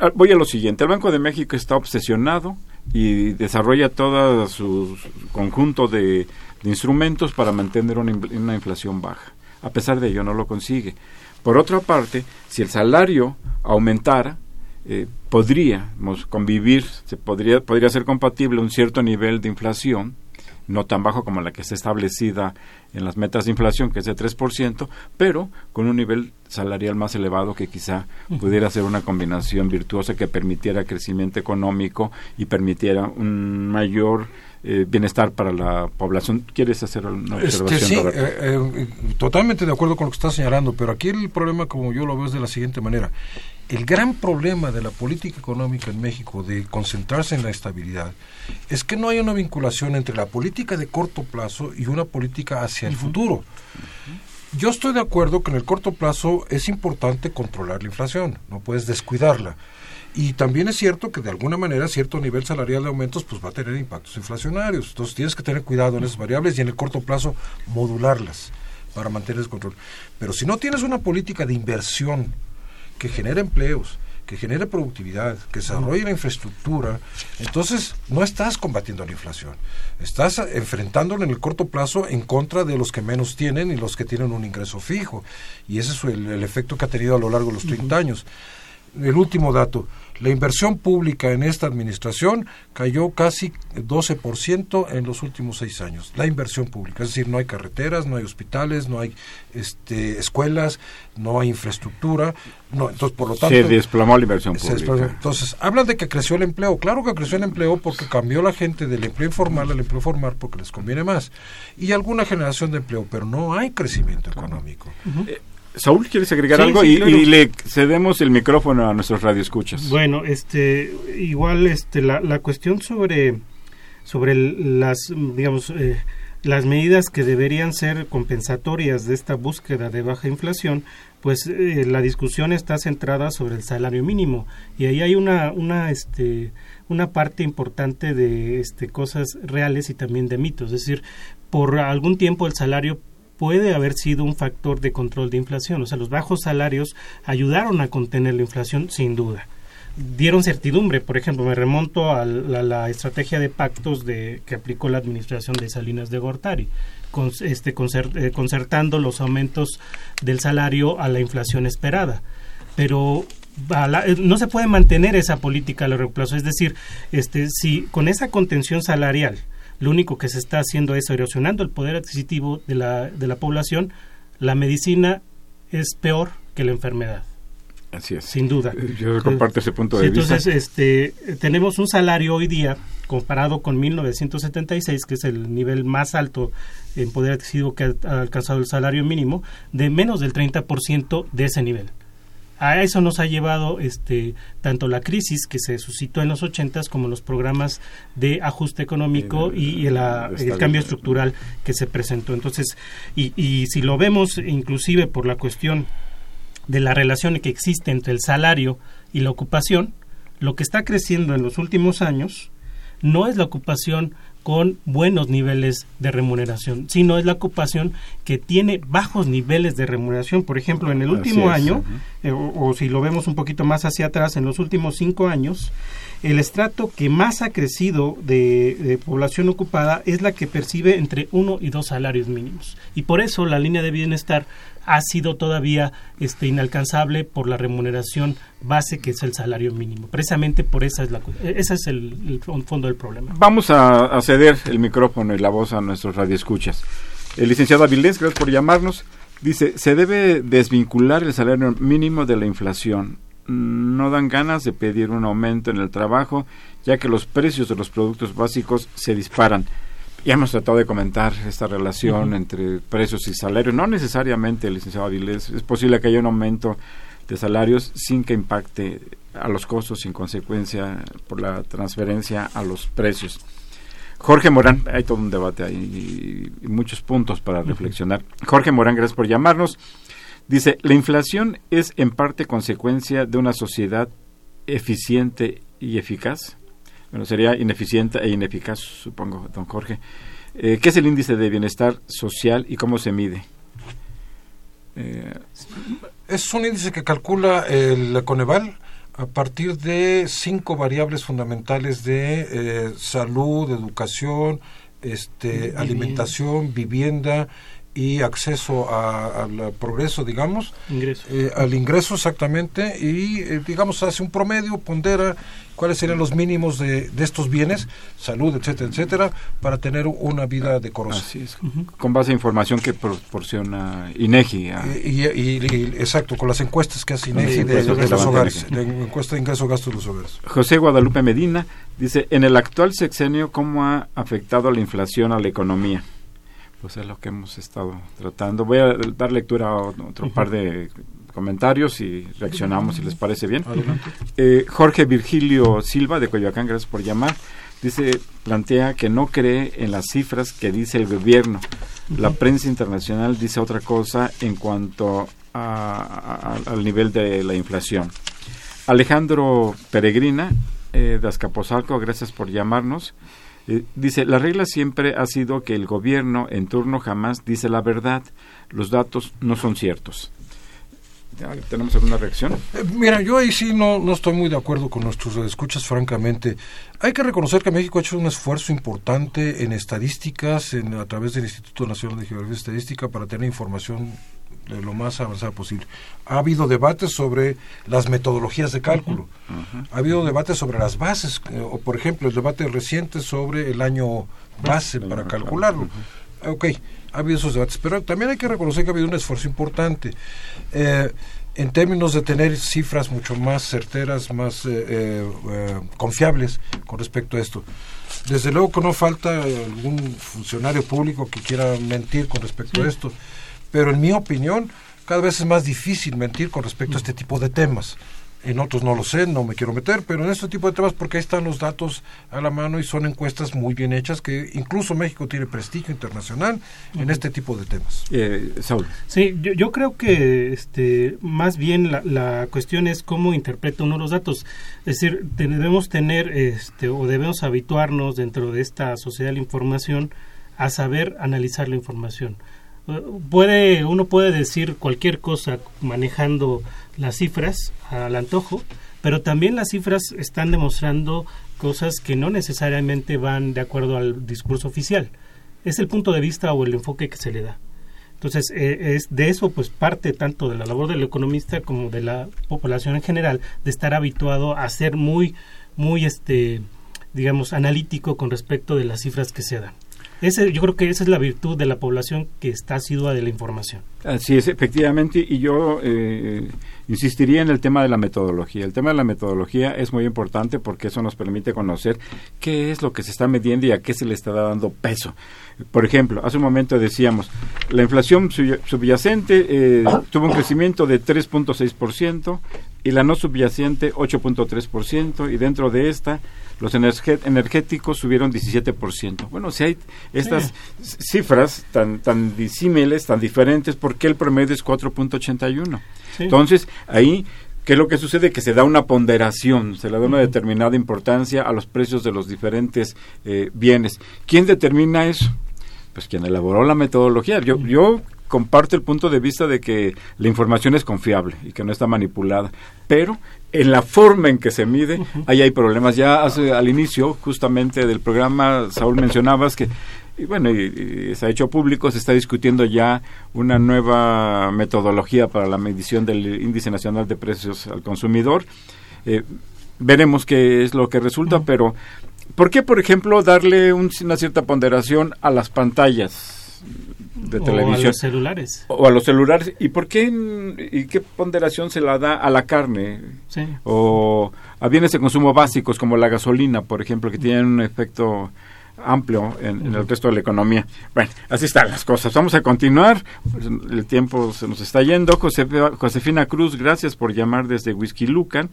Ah, voy a lo siguiente, el Banco de México está obsesionado y desarrolla todo su conjunto de, instrumentos para mantener una, inflación baja. A pesar de ello, no lo consigue. Por otra parte, si el salario aumentara, eh, podríamos convivir, se podría, podría ser compatible un cierto nivel de inflación, no tan bajo como la que está establecida en las metas de inflación, que es de 3%, pero con un nivel salarial más elevado que quizá pudiera ser una combinación virtuosa que permitiera crecimiento económico y permitiera un mayor eh, bienestar para la población. ¿Quieres hacer una Este, observación, sí, Roberto? eh, eh, totalmente de acuerdo con lo que está señalando, pero aquí el problema, como yo lo veo, es de la siguiente manera. El gran problema de la política económica en México, de concentrarse en la estabilidad, es que no hay una vinculación entre la política de corto plazo y una política hacia el futuro. Yo estoy de acuerdo que en el corto plazo es importante controlar la inflación, no puedes descuidarla. Y también es cierto que de alguna manera cierto nivel salarial de aumentos pues va a tener impactos inflacionarios. Entonces tienes que tener cuidado en esas variables y en el corto plazo modularlas para mantener el control. Pero si no tienes una política de inversión que genere empleos, que genere productividad, que desarrolle la infraestructura, entonces no estás combatiendo la inflación. Estás enfrentándolo en el corto plazo en contra de los que menos tienen y los que tienen un ingreso fijo. Y ese es el, el efecto que ha tenido a lo largo de los 30 años. El último dato, la inversión pública en esta administración cayó casi 12% en los últimos seis años. La inversión pública, es decir, no hay carreteras, no hay hospitales, no hay este, escuelas, no hay infraestructura. No, entonces, por lo tanto, Se desplomó la inversión pública. Entonces, hablan de que creció el empleo. Claro que creció el empleo porque cambió la gente del empleo informal al empleo formal porque les conviene más. Y alguna generación de empleo, pero no hay crecimiento económico. Saúl, ¿quieres agregar Sí, algo? sí, y, claro. y le cedemos el micrófono a nuestros radioescuchas. Bueno, este, igual, este, la, la cuestión sobre, sobre las, digamos, eh, las medidas que deberían ser compensatorias de esta búsqueda de baja inflación, pues eh, la discusión está centrada sobre el salario mínimo y ahí hay una, una, este, una parte importante de este, cosas reales y también de mitos. Es decir, por algún tiempo el salario puede haber sido un factor de control de inflación. O sea, los bajos salarios ayudaron a contener la inflación sin duda. Dieron certidumbre, por ejemplo, me remonto a la, estrategia de pactos de, que aplicó la administración de Salinas de Gortari, con, este, concer- eh, concertando los aumentos del salario a la inflación esperada. Pero la- eh, no se puede mantener esa política a largo plazo. Es decir, este, si con esa contención salarial lo único que se está haciendo es erosionando el poder adquisitivo de la, de la población, la medicina es peor que la enfermedad, Así es. sin duda. Yo comparto ese punto Sí, de vista. entonces, este, tenemos un salario hoy día comparado con 1976, que es el nivel más alto en poder adquisitivo que ha, ha alcanzado el salario mínimo, de menos del 30% de ese nivel. A eso nos ha llevado este, tanto la crisis que se suscitó en los 80 como los programas de ajuste económico y, y la- de el cambio estructural que se presentó. Entonces, y, y si lo vemos inclusive por la cuestión de la relación que existe entre el salario y la ocupación, lo que está creciendo en los últimos años no es la ocupación con buenos niveles de remuneración, sino es la ocupación que tiene bajos niveles de remuneración. Por ejemplo, en el último es, año, eh, o, o si lo vemos un poquito más hacia atrás, en los últimos cinco años, el estrato que más ha crecido de, de población ocupada es la que percibe entre uno y dos salarios mínimos. Y por eso la línea de bienestar ha sido todavía este, inalcanzable por la remuneración base que es el salario mínimo. Precisamente por esa es la, eh, ese es el, el fon- fondo del problema. Vamos a, a ceder el micrófono y la voz a nuestros radioescuchas. El licenciado Avilés, gracias por llamarnos. Dice, se debe desvincular el salario mínimo de la inflación. No dan ganas de pedir un aumento en el trabajo, ya que los precios de los productos básicos se disparan. Ya hemos tratado de comentar esta relación entre precios y salarios. No necesariamente, licenciado Avilés, es posible que haya un aumento de salarios sin que impacte a los costos, en consecuencia por la transferencia a los precios. Jorge Morán, hay todo un debate ahí y muchos puntos para reflexionar. Jorge Morán, gracias por llamarnos. Dice, la inflación es en parte consecuencia de una sociedad eficiente y eficaz. Bueno, sería ineficiente e ineficaz, supongo, don Jorge. Eh, ¿Qué es el índice de bienestar social y cómo se mide? Eh, Es un índice que calcula el Coneval a partir de cinco variables fundamentales de eh, salud, educación, este, Vivienda. alimentación, vivienda y acceso al progreso, digamos, ingreso. Eh, al ingreso exactamente, y eh, digamos hace un promedio, pondera cuáles serían los mínimos de, de, estos bienes, salud, etcétera, etcétera, para tener una vida decorosa. Así es, con base a información que proporciona INEGI. Y, y, exacto, con las encuestas que hace INEGI de, de, los hogares, la encuesta de ingreso gasto de los hogares. José Guadalupe Medina dice, en el actual sexenio, ¿cómo ha afectado la inflación a la economía? Pues es lo que hemos estado tratando. Voy a dar lectura a otro par de comentarios y reaccionamos si les parece bien. Eh, Jorge Virgilio Silva de Coyoacán, gracias por llamar. Dice, plantea que no cree en las cifras que dice el gobierno. La prensa internacional dice otra cosa en cuanto al nivel de la inflación. Alejandro Peregrina eh, de Azcapotzalco, gracias por llamarnos. Eh, dice, la regla siempre ha sido que el gobierno en turno jamás dice la verdad. Los datos no son ciertos. ¿Tenemos alguna reacción? Eh, mira, yo ahí sí no, no estoy muy de acuerdo con nuestros escuchas, francamente. Hay que reconocer que México ha hecho un esfuerzo importante en estadísticas, en, a través del Instituto Nacional de Geografía y Estadística, para tener información de lo más avanzada posible. Ha habido debates sobre las metodologías de cálculo, ha habido debates sobre las bases, eh, o por ejemplo el debate reciente sobre el año base para calcularlo. Ok, ha habido esos debates, pero también hay que reconocer que ha habido un esfuerzo importante. Eh, en términos de tener cifras mucho más certeras, más eh, confiables con respecto a esto. Desde luego que no falta algún funcionario público que quiera mentir con respecto a esto, pero en mi opinión cada vez es más difícil mentir con respecto a este tipo de temas. En otros no lo sé, no me quiero meter, pero en este tipo de temas porque ahí están los datos a la mano y son encuestas muy bien hechas que incluso México tiene prestigio internacional en este tipo de temas. Eh, Saúl. Sí, yo, yo, creo que este, más bien la, la, cuestión es cómo interpreta uno los datos. Es decir, debemos tener este, o debemos habituarnos dentro de esta sociedad de la información a saber analizar la información puede uno puede decir cualquier cosa manejando las cifras al antojo, pero también las cifras están demostrando cosas que no necesariamente van de acuerdo al discurso oficial. Es el punto de vista o el enfoque que se le da. Entonces, eh, es de eso pues parte tanto de la labor del economista como de la población en general de estar habituado a ser muy muy este digamos analítico con respecto de las cifras que se dan yo creo que esa es la virtud de la población que está asidua de la información. Así es, efectivamente, y yo eh, insistiría en el tema de la metodología. El tema de la metodología es muy importante porque eso nos permite conocer qué es lo que se está midiendo y a qué se le está dando peso. Por ejemplo, hace un momento decíamos, la inflación subyacente eh, tuvo un crecimiento de 3.6% y la no subyacente 8.3% y dentro de esta los energéticos subieron 17%. Bueno, si hay estas cifras tan, tan disímiles, tan diferentes, ¿por qué el promedio es 4.81? Entonces, ahí ¿Qué es lo que sucede? Que se da una ponderación, se le da una determinada importancia a los precios de los diferentes eh, bienes. ¿Quién determina eso? Pues quien elaboró la metodología. Yo, yo comparto el punto de vista de que la información es confiable y que no está manipulada, pero en la forma en que se mide, ahí hay problemas. Ya hace, al inicio, justamente del programa, Saúl mencionabas que y bueno, y, se ha hecho público, se está discutiendo ya una nueva metodología para la medición del índice nacional de precios al consumidor. Eh, veremos qué es lo que resulta, pero ¿por qué, por ejemplo, darle una cierta ponderación a las pantallas? De televisión. O a los celulares. O a los celulares. ¿Y por qué y qué ponderación se la da a la carne? Sí. O a bienes de consumo básicos como la gasolina, por ejemplo, que tienen un efecto amplio en, el resto de la economía. Bueno, así están las cosas. Vamos a continuar. Pues, el tiempo se nos está yendo. Josefina Cruz, gracias por llamar desde Whisky Lucan.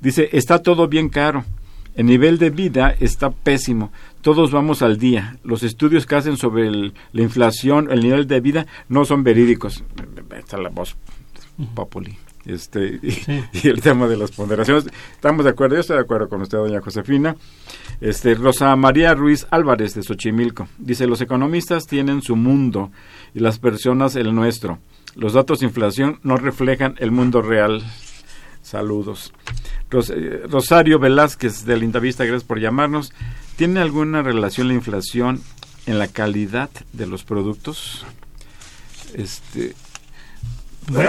Dice, está todo bien caro. El nivel de vida está pésimo. Todos vamos al día. Los estudios que hacen sobre la inflación, el nivel de vida, no son verídicos. Está la voz populi. Este, y, el tema de las ponderaciones. Estamos de acuerdo, yo estoy de acuerdo con usted, doña Josefina. Este, Rosa María Ruiz Álvarez de Xochimilco. Dice, los economistas tienen su mundo y las personas el nuestro. Los datos de inflación no reflejan el mundo real. Saludos. Eh, Rosario Velázquez de Lindavista, gracias por llamarnos. ¿Tiene alguna relación la inflación en la calidad de los productos? Este,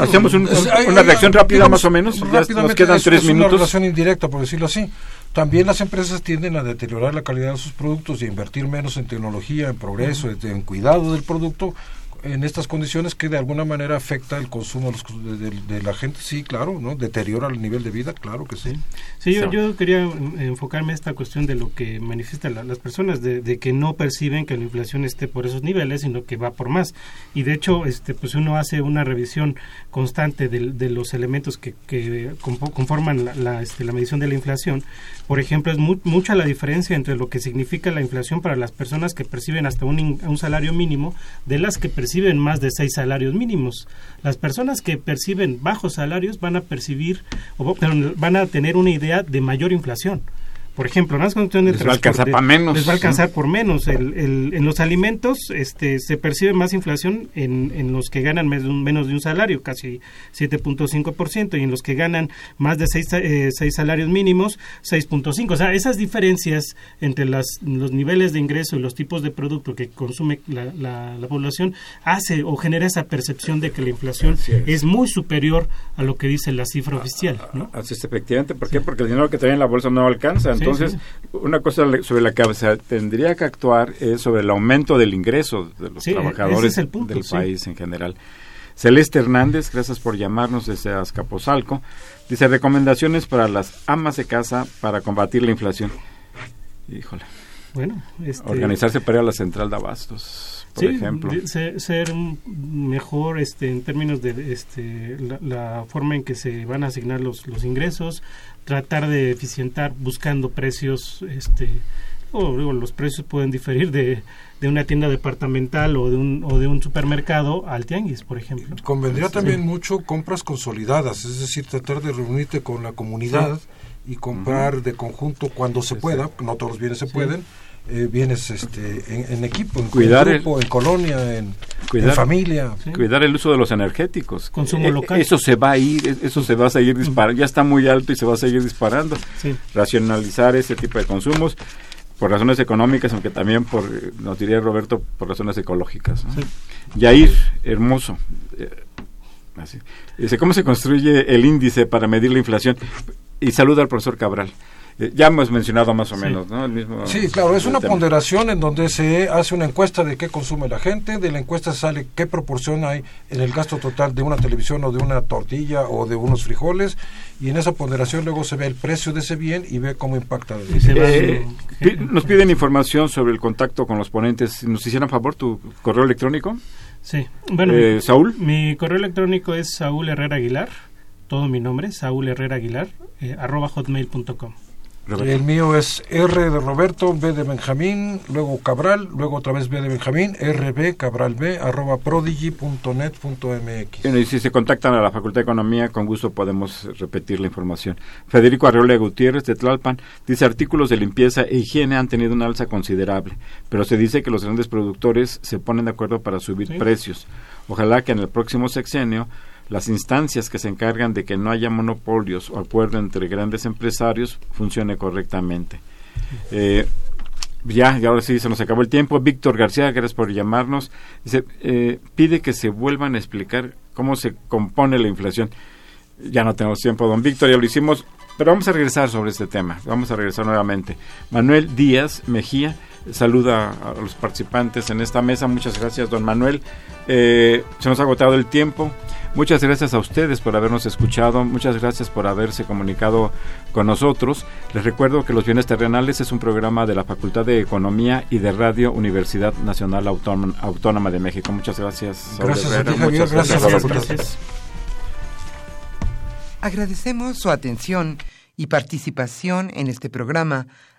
Hacemos una reacción rápida más o menos. Ya nos quedan tres minutos. Una relación indirecta, por decirlo así. También las empresas tienden a deteriorar la calidad de sus productos y a invertir menos en tecnología, en progreso, en cuidado del producto en estas condiciones que de alguna manera afecta el consumo de, la gente, sí, claro, ¿no? Deteriora el nivel de vida, claro que sí. Sí, yo, quería enfocarme en esta cuestión de lo que manifiestan las personas, de, que no perciben que la inflación esté por esos niveles, sino que va por más. Y de hecho, este, pues uno hace una revisión constante de, los elementos que, conforman la, este, la, medición de la inflación. Por ejemplo, es mucha la diferencia entre lo que significa la inflación para las personas que perciben hasta un, un salario mínimo de las que perciben perciben más de seis salarios mínimos. Las personas que perciben bajos salarios van a percibir o van a tener una idea de mayor inflación. Por ejemplo, en las condiciones les va a alcanzar para menos. Les va a alcanzar por menos. en los alimentos este, se percibe más inflación en, en los que ganan menos de un salario, casi 7.5%, y en los que ganan más de 6 eh, seis salarios mínimos, 6.5%. O sea, esas diferencias entre las, los niveles de ingreso y los tipos de producto que consume la, la, población hace o genera esa percepción de que la inflación es. muy superior a lo que dice la cifra oficial. ¿no? Así es, efectivamente. ¿Por qué? Porque el dinero que trae en la bolsa no alcanza. Entonces, una cosa sobre la que se tendría que actuar es sobre el aumento del ingreso de los trabajadores del país en general. Celeste Hernández, gracias por llamarnos desde Azcapotzalco. Dice recomendaciones para las amas de casa para combatir la inflación. Híjole. Bueno, este... organizarse para ir a la central de abastos, por ejemplo. ser, mejor este, en términos de este, la, forma en que se van a asignar los, los ingresos, tratar de eficientar buscando precios, este, o los precios pueden diferir de, de, una tienda departamental o de un o de un supermercado al tianguis, por ejemplo. Convendría también mucho compras consolidadas, es decir, tratar de reunirte con la comunidad y comprar de conjunto cuando se pueda, no todos los bienes se pueden eh, vienes este, en, equipo, en, cuidar grupo, en colonia, en, familia. Cuidar el uso de los energéticos. Consumo eh, local. Eso se va a ir, eso se va a seguir disparando. Ya está muy alto y se va a seguir disparando. Racionalizar ese tipo de consumos por razones económicas, aunque también por, nos diría Roberto, por razones ecológicas. Yair, hermoso. Eh, Dice, ¿cómo se construye el índice para medir la inflación? Y saluda al profesor Cabral. Eh, ya hemos mencionado más o menos, ¿no? El mismo, sí, claro, es una ponderación en donde se hace una encuesta de qué consume la gente, de la encuesta sale qué proporción hay en el gasto total de una televisión o de una tortilla o de unos frijoles, y en esa ponderación luego se ve el precio de ese bien y ve cómo impacta. Eh, nos piden información sobre el contacto con los ponentes. ¿Nos hicieran favor tu correo electrónico? Sí, bueno, eh, Saúl. Mi correo electrónico es Saúl Herrera Aguilar, todo mi nombre, Saúl Herrera Aguilar, arroba hotmail.com. El mío es R de Roberto, B de Benjamín, luego Cabral, luego otra vez B de Benjamín, RB, Cabral B, arroba prodigy.net.mx. y si se contactan a la Facultad de Economía, con gusto podemos repetir la información. Federico Arreola Gutiérrez, de Tlalpan, dice artículos de limpieza e higiene han tenido una alza considerable, pero se dice que los grandes productores se ponen de acuerdo para subir precios. Ojalá que en el próximo sexenio las instancias que se encargan de que no haya monopolios o acuerdo entre grandes empresarios funcione correctamente. Eh, ya, y ahora sí se nos acabó el tiempo. Víctor García, gracias por llamarnos. Dice, eh, pide que se vuelvan a explicar cómo se compone la inflación. Ya no tenemos tiempo, don Víctor, ya lo hicimos, pero vamos a regresar sobre este tema. Vamos a regresar nuevamente. Manuel Díaz Mejía saluda a los participantes en esta mesa. Muchas gracias, don Manuel. Eh, se nos ha agotado el tiempo. Muchas gracias a ustedes por habernos escuchado, muchas gracias por haberse comunicado con nosotros. Les recuerdo que Los Bienes Terrenales es un programa de la Facultad de Economía y de Radio Universidad Nacional Autónoma, de México. Muchas gracias. Gracias, a Javier. Gracias, gracias. Agradecemos su atención y participación en este programa